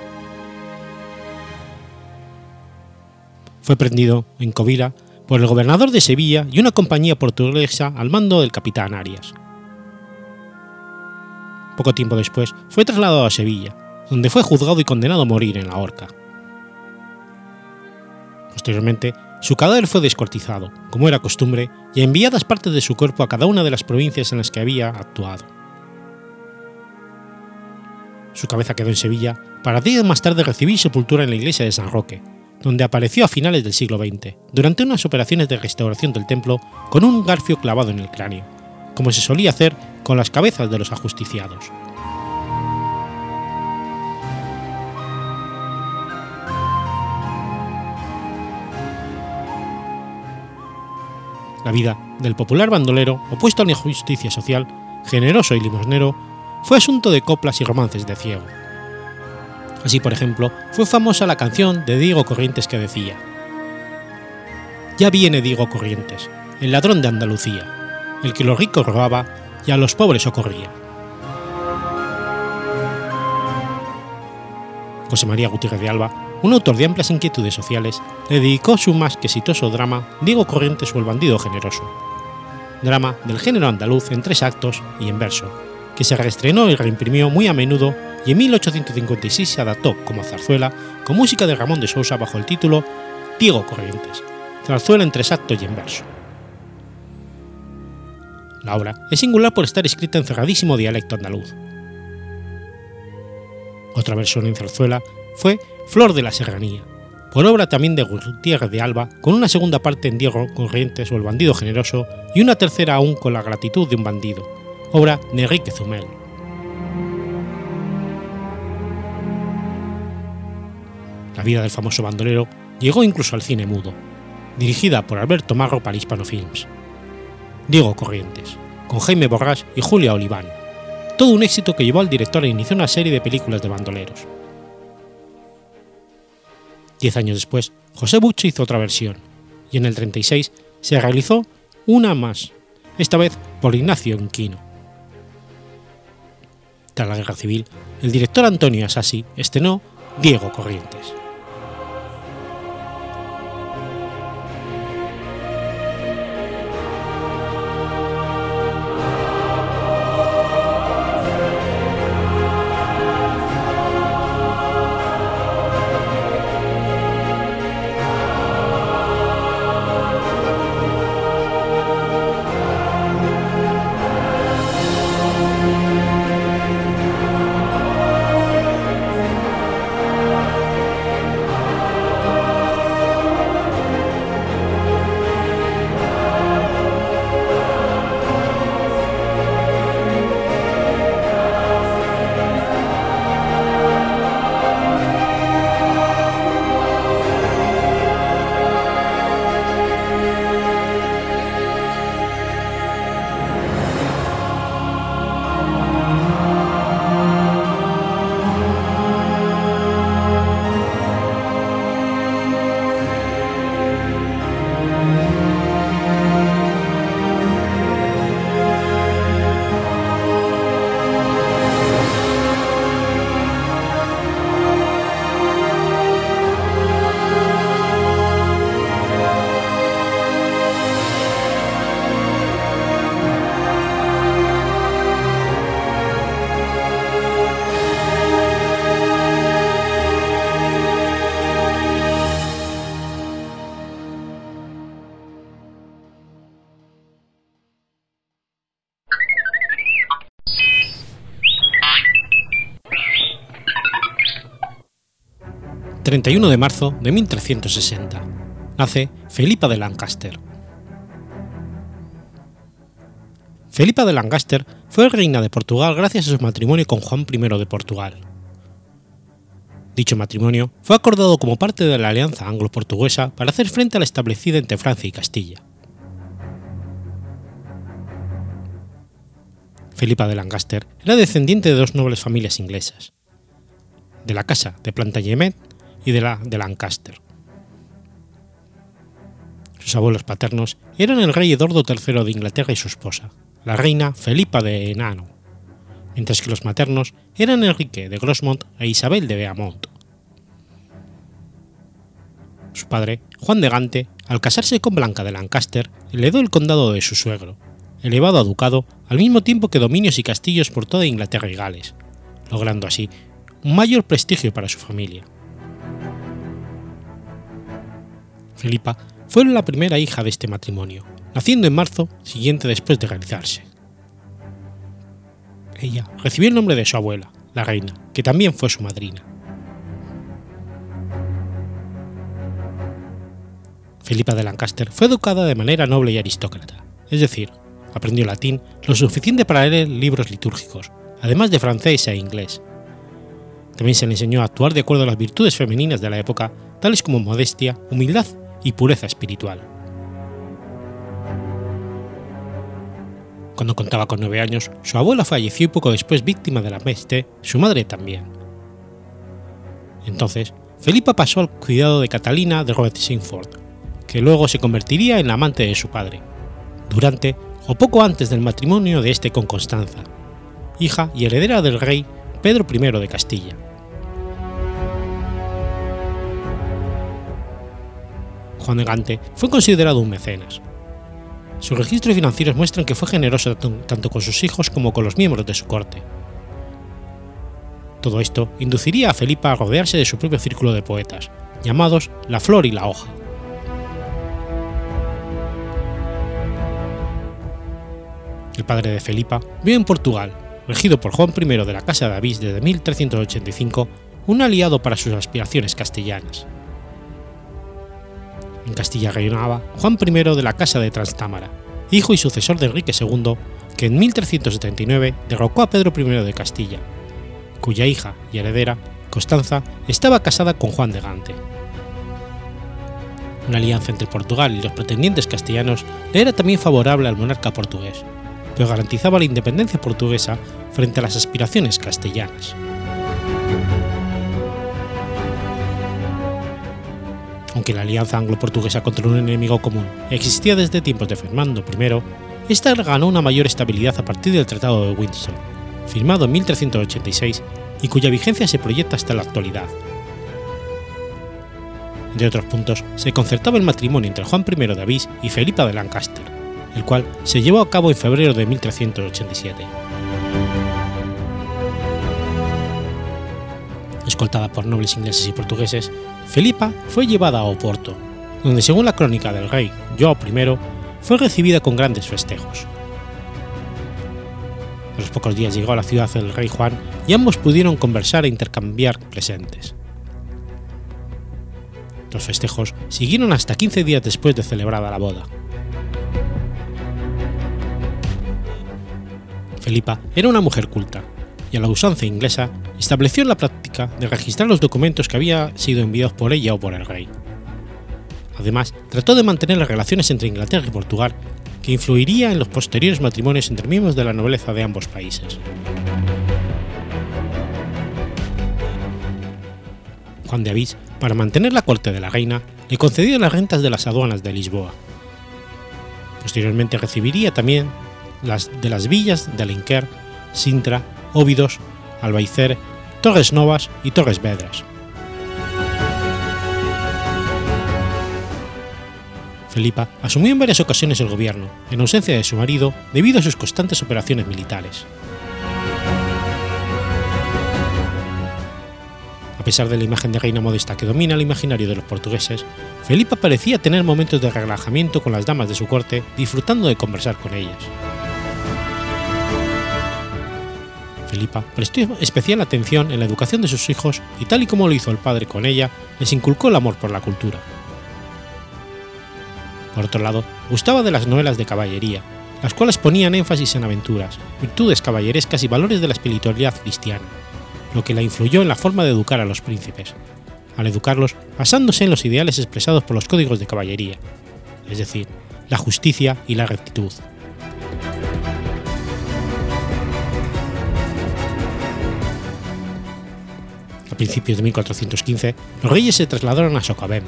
Fue prendido en Covila por el gobernador de Sevilla y una compañía portuguesa al mando del capitán Arias. Poco tiempo después fue trasladado a Sevilla, donde fue juzgado y condenado a morir en la horca. Posteriormente, su cadáver fue descuartizado, como era costumbre, y enviadas partes de su cuerpo a cada una de las provincias en las que había actuado. Su cabeza quedó en Sevilla para días más tarde recibir sepultura en la iglesia de San Roque, donde apareció a finales del siglo XX, durante unas operaciones de restauración del templo con un garfio clavado en el cráneo, como se solía hacer con las cabezas de los ajusticiados. La vida del popular bandolero, opuesto a la injusticia social, generoso y limosnero, fue asunto de coplas y romances de ciego. Así, por ejemplo, fue famosa la canción de Diego Corrientes que decía: Ya viene Diego Corrientes, el ladrón de Andalucía, el que los ricos robaba y a los pobres socorría. José María Gutiérrez de Alba un autor de amplias inquietudes sociales, le dedicó su más que exitoso drama Diego Corrientes o el bandido generoso, drama del género andaluz en tres actos y en verso, que se reestrenó y reimprimió muy a menudo y en 1856 se adaptó como zarzuela con música de Ramón de Sousa bajo el título Diego Corrientes, zarzuela en tres actos y en verso. La obra es singular por estar escrita en cerradísimo dialecto andaluz. Otra versión en zarzuela fue Flor de la Serranía, por obra también de Gutiérrez de Alba, con una segunda parte en Diego Corrientes o el bandido generoso y una tercera aún con la gratitud de un bandido, obra de Enrique Zumel. La vida del famoso bandolero llegó incluso al cine mudo, dirigida por Alberto Marro para Hispano Films. Diego Corrientes, con Jaime Borrás y Julia Oliván. Todo un éxito que llevó al director a iniciar una serie de películas de bandoleros. Diez años después, José Bucho hizo otra versión, y en el 36 se realizó una más, esta vez por Ignacio Inquino. Tras la Guerra Civil, el director Antonio Asasi estrenó Diego Corrientes. 31 de marzo de 1360. Nace Felipa de Lancaster. Felipa de Lancaster fue reina de Portugal gracias a su matrimonio con Juan I de Portugal. Dicho matrimonio fue acordado como parte de la alianza anglo-portuguesa para hacer frente a la establecida entre Francia y Castilla. Felipa de Lancaster era descendiente de dos nobles familias inglesas, de la casa de Plantagenet y de la de Lancaster. Sus abuelos paternos eran el rey Eduardo III de Inglaterra y su esposa, la reina Felipa de Enano, mientras que los maternos eran Enrique de Grosmont e Isabel de Beaumont. Su padre, Juan de Gante, al casarse con Blanca de Lancaster, heredó el condado de su suegro, elevado a ducado al mismo tiempo que dominios y castillos por toda Inglaterra y Gales, logrando así un mayor prestigio para su familia. Felipa fue la primera hija de este matrimonio, naciendo en marzo siguiente después de realizarse. Ella recibió el nombre de su abuela, la reina, que también fue su madrina. Felipa de Lancaster fue educada de manera noble y aristócrata, es decir, aprendió latín lo suficiente para leer libros litúrgicos, además de francés e inglés. También se le enseñó a actuar de acuerdo a las virtudes femeninas de la época, tales como modestia, humildad y pureza espiritual. Cuando contaba con nueve años, su abuela falleció y poco después víctima de la peste, su madre también. Entonces, Felipa pasó al cuidado de Catalina de Rothschild, que luego se convertiría en la amante de su padre, durante o poco antes del matrimonio de este con Constanza, hija y heredera del rey Pedro I de Castilla. Juan de Gante fue considerado un mecenas. Sus registros financieros muestran que fue generoso tanto con sus hijos como con los miembros de su corte. Todo esto induciría a Felipa a rodearse de su propio círculo de poetas, llamados La Flor y la Hoja. El padre de Felipa vio en Portugal, regido por Juan I de la Casa de Avís desde 1385, un aliado para sus aspiraciones castellanas. En Castilla reinaba Juan I de la Casa de Trastámara, hijo y sucesor de Enrique II, que en 1379 derrocó a Pedro I de Castilla, cuya hija y heredera, Constanza, estaba casada con Juan de Gante. Una alianza entre Portugal y los pretendientes castellanos le era también favorable al monarca portugués, pero garantizaba la independencia portuguesa frente a las aspiraciones castellanas. Aunque la alianza anglo-portuguesa contra un enemigo común existía desde tiempos de Fernando I, esta ganó una mayor estabilidad a partir del Tratado de Windsor, firmado en 1386 y cuya vigencia se proyecta hasta la actualidad. Entre otros puntos, se concertaba el matrimonio entre Juan I de Avís y Felipa de Lancaster, el cual se llevó a cabo en febrero de 1387. Escoltada por nobles ingleses y portugueses, Felipa fue llevada a Oporto, donde según la crónica del rey Joao I, fue recibida con grandes festejos. A los pocos días llegó a la ciudad el rey Juan y ambos pudieron conversar e intercambiar presentes. Los festejos siguieron hasta 15 días después de celebrada la boda. Felipa era una mujer culta, la usanza inglesa estableció la práctica de registrar los documentos que habían sido enviados por ella o por el rey. Además, trató de mantener las relaciones entre Inglaterra y Portugal, que influiría en los posteriores matrimonios entre miembros de la nobleza de ambos países. Juan de Avís, para mantener la corte de la reina, le concedió las rentas de las aduanas de Lisboa. Posteriormente recibiría también las de las villas de Alenquer, Sintra, Óbidos, Albaicer, Torres Novas y Torres Vedras. Felipa asumió en varias ocasiones el gobierno, en ausencia de su marido, debido a sus constantes operaciones militares. A pesar de la imagen de reina modesta que domina el imaginario de los portugueses, Felipa parecía tener momentos de relajamiento con las damas de su corte, disfrutando de conversar con ellas. Prestó especial atención en la educación de sus hijos y tal y como lo hizo el padre con ella, les inculcó el amor por la cultura. Por otro lado, gustaba de las novelas de caballería, las cuales ponían énfasis en aventuras, virtudes caballerescas y valores de la espiritualidad cristiana, lo que la influyó en la forma de educar a los príncipes, al educarlos basándose en los ideales expresados por los códigos de caballería, es decir, la justicia y la rectitud. Principios de 1415, los reyes se trasladaron a Socavém,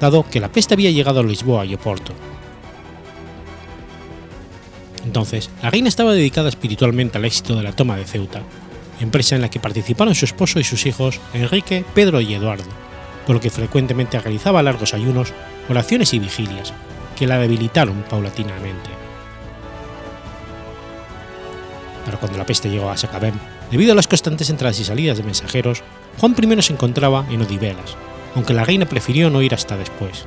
dado que la peste había llegado a Lisboa y Oporto. Entonces, la reina estaba dedicada espiritualmente al éxito de la toma de Ceuta, empresa en la que participaron su esposo y sus hijos Enrique, Pedro y Eduardo, por lo que frecuentemente realizaba largos ayunos, oraciones y vigilias, que la debilitaron paulatinamente. Pero cuando la peste llegó a Sacabem, debido a las constantes entradas y salidas de mensajeros, Juan I se encontraba en Odivelas, aunque la reina prefirió no ir hasta después.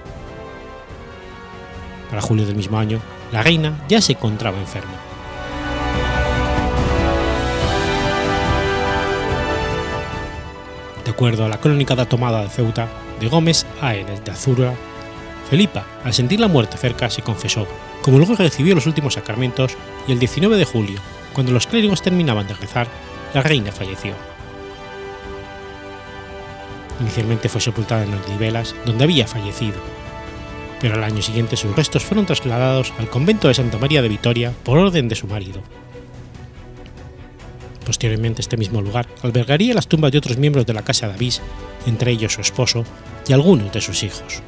Para julio del mismo año, la reina ya se encontraba enferma. De acuerdo a la crónica de tomada de Ceuta de Gómez Aenes de Azura, Felipa, al sentir la muerte cerca, se confesó, como luego recibió los últimos sacramentos, y el 19 de julio, cuando los clérigos terminaban de rezar, la reina falleció. Inicialmente fue sepultada en Ordivelas, donde había fallecido, pero al año siguiente sus restos fueron trasladados al convento de Santa María de Vitoria por orden de su marido. Posteriormente este mismo lugar albergaría las tumbas de otros miembros de la casa de Avís, entre ellos su esposo y algunos de sus hijos.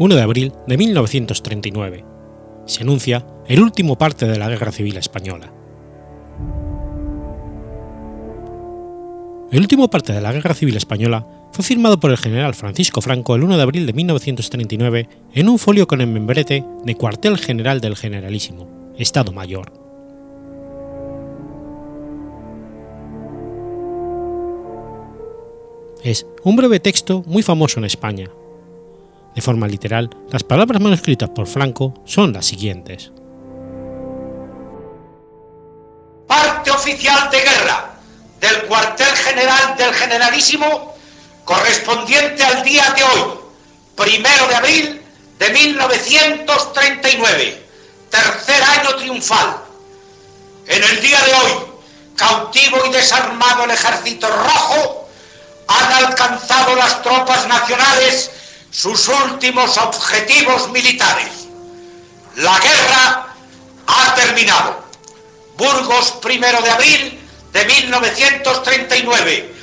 1 de abril de 1939. Se anuncia el último parte de la Guerra Civil Española. El último parte de la Guerra Civil Española fue firmado por el general Francisco Franco el 1 de abril de 1939 en un folio con el membrete de Cuartel General del Generalísimo, Estado Mayor. Es un breve texto muy famoso en España, de forma literal, las palabras manuscritas por Franco son las siguientes. Parte oficial de guerra del cuartel general del generalísimo correspondiente al día de hoy, primero de abril de 1939, tercer año triunfal. En el día de hoy, cautivo y desarmado el ejército rojo, han alcanzado las tropas nacionales sus últimos objetivos militares. La guerra ha terminado. Burgos, primero de abril de 1939,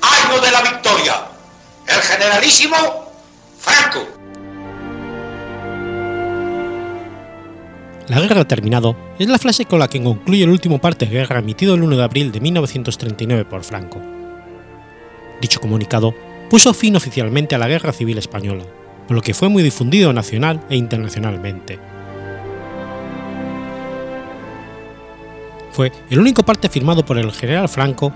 año de la victoria. El generalísimo Franco. La guerra ha terminado es la frase con la que concluye el último parte de guerra emitido el 1 de abril de 1939 por Franco. Dicho comunicado puso fin oficialmente a la Guerra Civil Española, por lo que fue muy difundido nacional e internacionalmente. Fue el único parte firmado por el general Franco,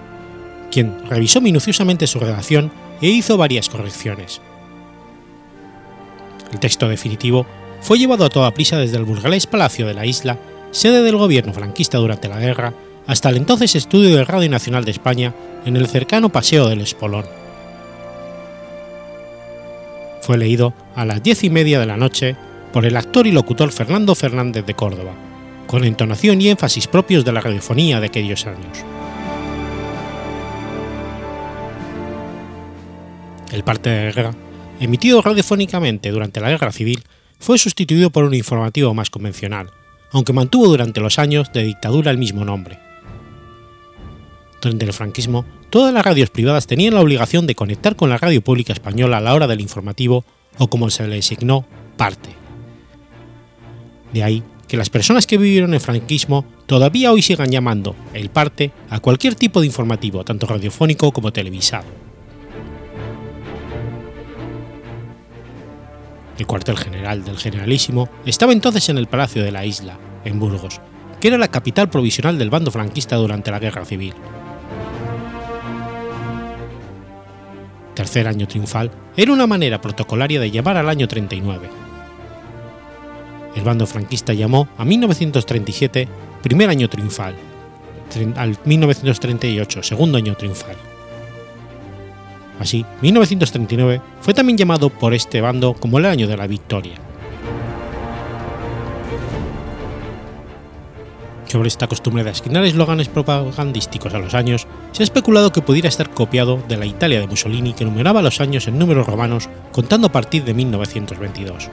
quien revisó minuciosamente su redacción e hizo varias correcciones. El texto definitivo fue llevado a toda prisa desde el burgalés Palacio de la Isla, sede del gobierno franquista durante la guerra, hasta el entonces estudio de Radio Nacional de España en el cercano Paseo del Espolón fue leído a las diez y media de la noche por el actor y locutor Fernando Fernández de Córdoba, con entonación y énfasis propios de la radiofonía de aquellos años. El parte de guerra, emitido radiofónicamente durante la Guerra Civil, fue sustituido por un informativo más convencional, aunque mantuvo durante los años de dictadura el mismo nombre. Durante el franquismo todas las radios privadas tenían la obligación de conectar con la radio pública española a la hora del informativo o como se le designó, parte. De ahí que las personas que vivieron el franquismo todavía hoy sigan llamando el parte a cualquier tipo de informativo, tanto radiofónico como televisado. El cuartel general del Generalísimo estaba entonces en el Palacio de la Isla, en Burgos, que era la capital provisional del bando franquista durante la Guerra Civil. Tercer año triunfal era una manera protocolaria de llamar al año 39. El bando franquista llamó a 1937 primer año triunfal, al 1938 segundo año triunfal. Así, 1939 fue también llamado por este bando como el año de la victoria. Sobre esta costumbre de asignar eslóganes propagandísticos a los años, se ha especulado que pudiera estar copiado de la Italia de Mussolini que numeraba los años en números romanos contando a partir de 1922.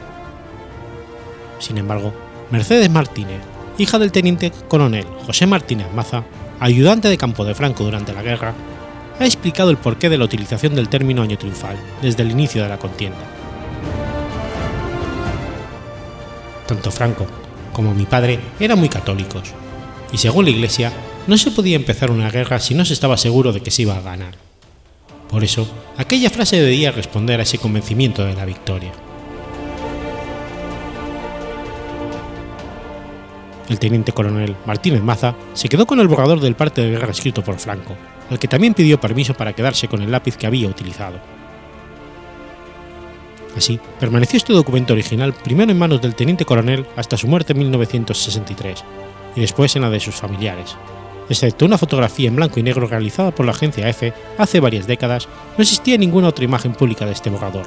Sin embargo, Mercedes Martínez, hija del teniente coronel José Martínez Maza, ayudante de campo de Franco durante la guerra, ha explicado el porqué de la utilización del término año triunfal desde el inicio de la contienda. Tanto Franco como mi padre eran muy católicos, y según la Iglesia, no se podía empezar una guerra si no se estaba seguro de que se iba a ganar. Por eso, aquella frase debía responder a ese convencimiento de la victoria. El teniente coronel Martínez Maza se quedó con el borrador del parte de guerra escrito por Franco, al que también pidió permiso para quedarse con el lápiz que había utilizado. Así, permaneció este documento original primero en manos del teniente coronel hasta su muerte en 1963, y después en la de sus familiares. Excepto una fotografía en blanco y negro realizada por la agencia EFE hace varias décadas, no existía ninguna otra imagen pública de este borrador,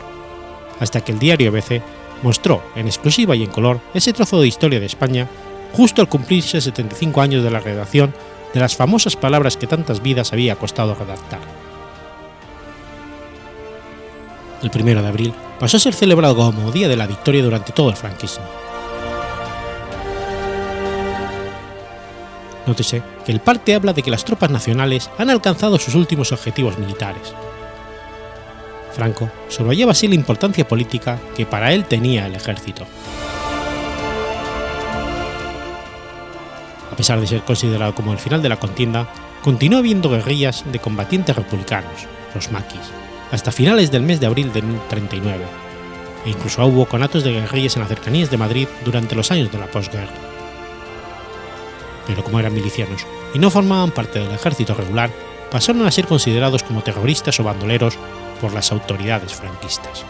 hasta que el diario ABC mostró, en exclusiva y en color, ese trozo de historia de España justo al cumplirse 75 años de la redacción de las famosas palabras que tantas vidas había costado redactar. El 1 de abril pasó a ser celebrado como Día de la Victoria durante todo el franquismo. Nótese que el parte habla de que las tropas nacionales han alcanzado sus últimos objetivos militares. Franco sobrelleva así la importancia política que para él tenía el ejército. A pesar de ser considerado como el final de la contienda, continuó habiendo guerrillas de combatientes republicanos, los maquis, hasta finales del mes de abril de 1939, e incluso hubo conatos de guerrillas en las cercanías de Madrid durante los años de la posguerra pero como eran milicianos y no formaban parte del ejército regular, pasaron a ser considerados como terroristas o bandoleros por las autoridades franquistas.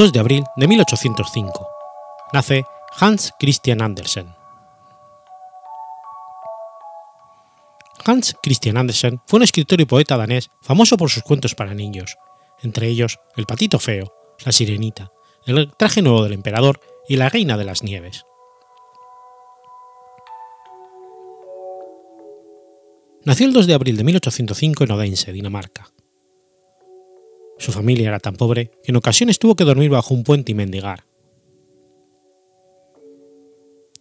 2 de abril de 1805. Nace Hans Christian Andersen. Hans Christian Andersen fue un escritor y poeta danés famoso por sus cuentos para niños, entre ellos El patito feo, La sirenita, El traje nuevo del emperador y La reina de las nieves. Nació el 2 de abril de 1805 en Odense, Dinamarca. Su familia era tan pobre que en ocasiones tuvo que dormir bajo un puente y mendigar.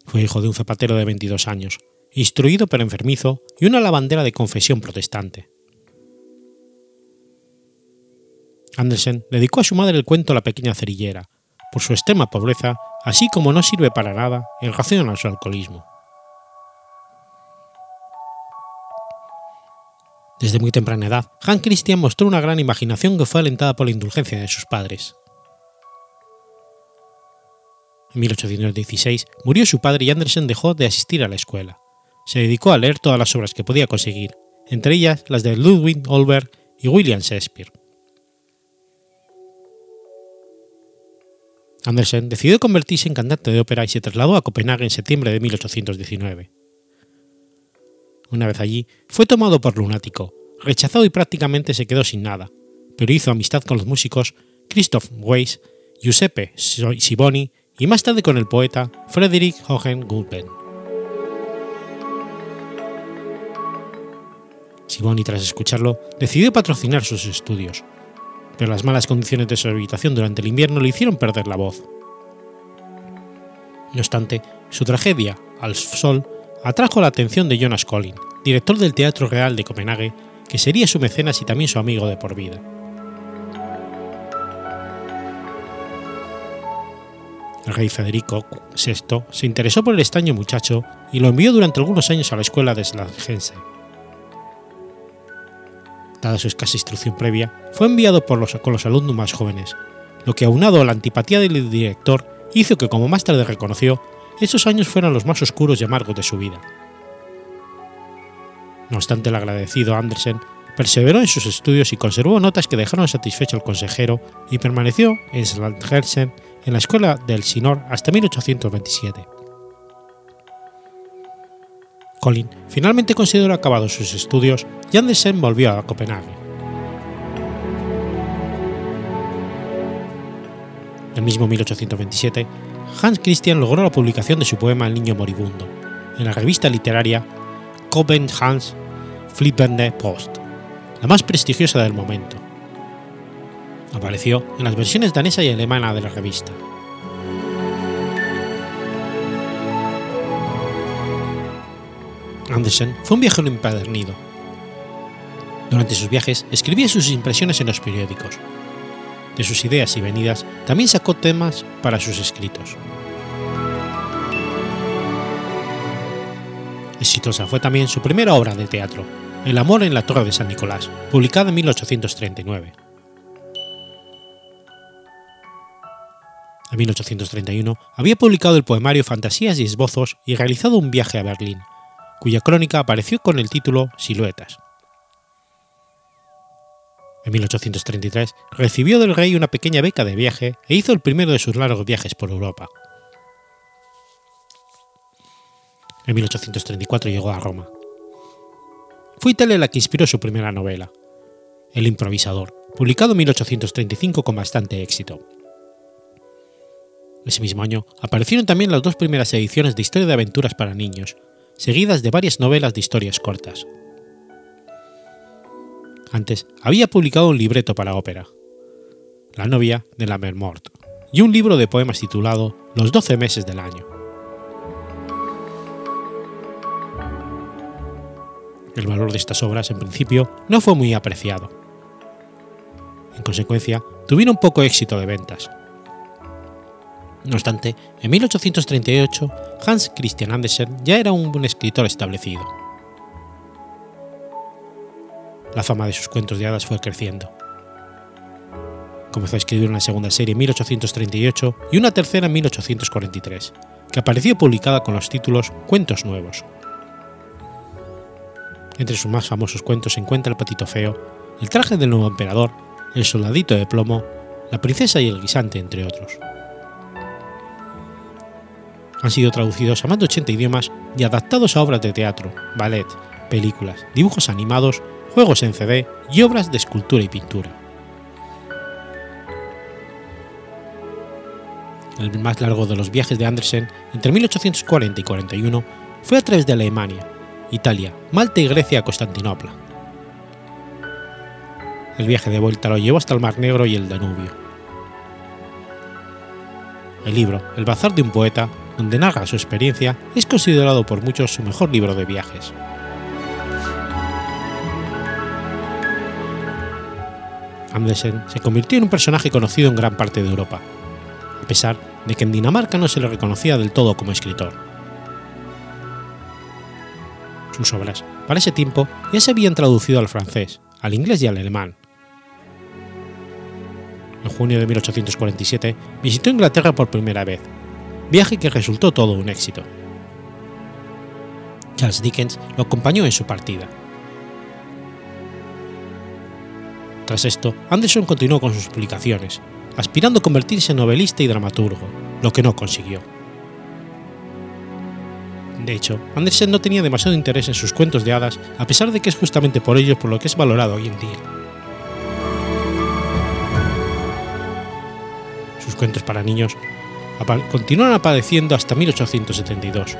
Fue hijo de un zapatero de 22 años, instruido pero enfermizo y una lavandera de confesión protestante. Andersen dedicó a su madre el cuento La pequeña cerillera, por su extrema pobreza, así como no sirve para nada en relación a su alcoholismo. Desde muy temprana edad, Hans Christian mostró una gran imaginación que fue alentada por la indulgencia de sus padres. En 1816 murió su padre y Andersen dejó de asistir a la escuela. Se dedicó a leer todas las obras que podía conseguir, entre ellas las de Ludwig Olberg y William Shakespeare. Andersen decidió convertirse en cantante de ópera y se trasladó a Copenhague en septiembre de 1819. Una vez allí, fue tomado por lunático, rechazado y prácticamente se quedó sin nada, pero hizo amistad con los músicos Christoph Weiss, Giuseppe Siboni y más tarde con el poeta Frederick Hohen Gulben. Siboni, tras escucharlo, decidió patrocinar sus estudios, pero las malas condiciones de su habitación durante el invierno le hicieron perder la voz. No obstante, su tragedia, Al Sol, atrajo la atención de Jonas Collin, director del Teatro Real de Copenhague, que sería su mecenas y también su amigo de por vida. El rey Federico VI se interesó por el extraño muchacho y lo envió durante algunos años a la escuela de Slangense. Dada su escasa instrucción previa, fue enviado con los alumnos más jóvenes, lo que aunado a la antipatía del director hizo que, como más tarde reconoció, esos años fueran los más oscuros y amargos de su vida. No obstante, el agradecido Andersen perseveró en sus estudios y conservó notas que dejaron satisfecho al consejero y permaneció en Slangersen en la escuela del Sinor hasta 1827. Colin finalmente consideró acabados sus estudios y Andersen volvió a Copenhague. El mismo 1827, Hans Christian logró la publicación de su poema El niño moribundo, en la revista literaria Hans Flippende Post, la más prestigiosa del momento. Apareció en las versiones danesa y alemana de la revista. Andersen fue un viajero empedernido. Durante sus viajes escribía sus impresiones en los periódicos. De sus ideas y venidas también sacó temas para sus escritos. Exitosa fue también su primera obra de teatro, El amor en la Torre de San Nicolás, publicada en 1839. En 1831 había publicado el poemario Fantasías y Esbozos y realizado un viaje a Berlín, cuya crónica apareció con el título Siluetas. En 1833 recibió del rey una pequeña beca de viaje e hizo el primero de sus largos viajes por Europa. En 1834 llegó a Roma. Fue Italia la que inspiró su primera novela, El improvisador, publicado en 1835 con bastante éxito. Ese mismo año aparecieron también las dos primeras ediciones de Historia de aventuras para niños, seguidas de varias novelas de historias cortas. Antes había publicado un libreto para ópera, La novia de la Mermort, y un libro de poemas titulado Los doce meses del año. El valor de estas obras, en principio, no fue muy apreciado. En consecuencia, tuvieron poco éxito de ventas, no obstante, en 1838 Hans Christian Andersen ya era un buen escritor establecido. La fama de sus cuentos de hadas fue creciendo. Comenzó a escribir una segunda serie en 1838 y una tercera en 1843, que apareció publicada con los títulos Cuentos Nuevos. Entre sus más famosos cuentos se encuentra El patito feo, El traje del nuevo emperador, El soldadito de plomo, La princesa y el guisante, entre otros han sido traducidos a más de 80 idiomas y adaptados a obras de teatro, ballet, películas, dibujos animados, juegos en CD y obras de escultura y pintura. El más largo de los viajes de Andersen, entre 1840 y 41, fue a través de Alemania, Italia, Malta y Grecia a Constantinopla. El viaje de vuelta lo llevó hasta el Mar Negro y el Danubio. El libro El Bazar de un Poeta donde narra su experiencia, es considerado por muchos su mejor libro de viajes. Andersen se convirtió en un personaje conocido en gran parte de Europa, a pesar de que en Dinamarca no se le reconocía del todo como escritor. Sus obras, para ese tiempo, ya se habían traducido al francés, al inglés y al alemán. En junio de 1847 visitó Inglaterra por primera vez, viaje que resultó todo un éxito. Charles Dickens lo acompañó en su partida. Tras esto, Anderson continuó con sus publicaciones, aspirando a convertirse en novelista y dramaturgo, lo que no consiguió. De hecho, Andersen no tenía demasiado interés en sus cuentos de hadas, a pesar de que es justamente por ellos por lo que es valorado hoy en día. Sus cuentos para niños continuaron apareciendo hasta 1872,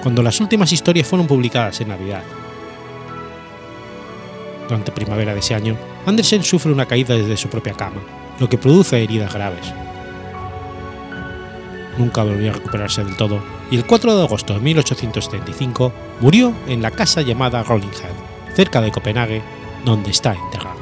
cuando las últimas historias fueron publicadas en Navidad. Durante primavera de ese año, Andersen sufre una caída desde su propia cama, lo que produce heridas graves. Nunca volvió a recuperarse del todo y el 4 de agosto de 1875 murió en la casa llamada Rollinghead, cerca de Copenhague, donde está enterrado.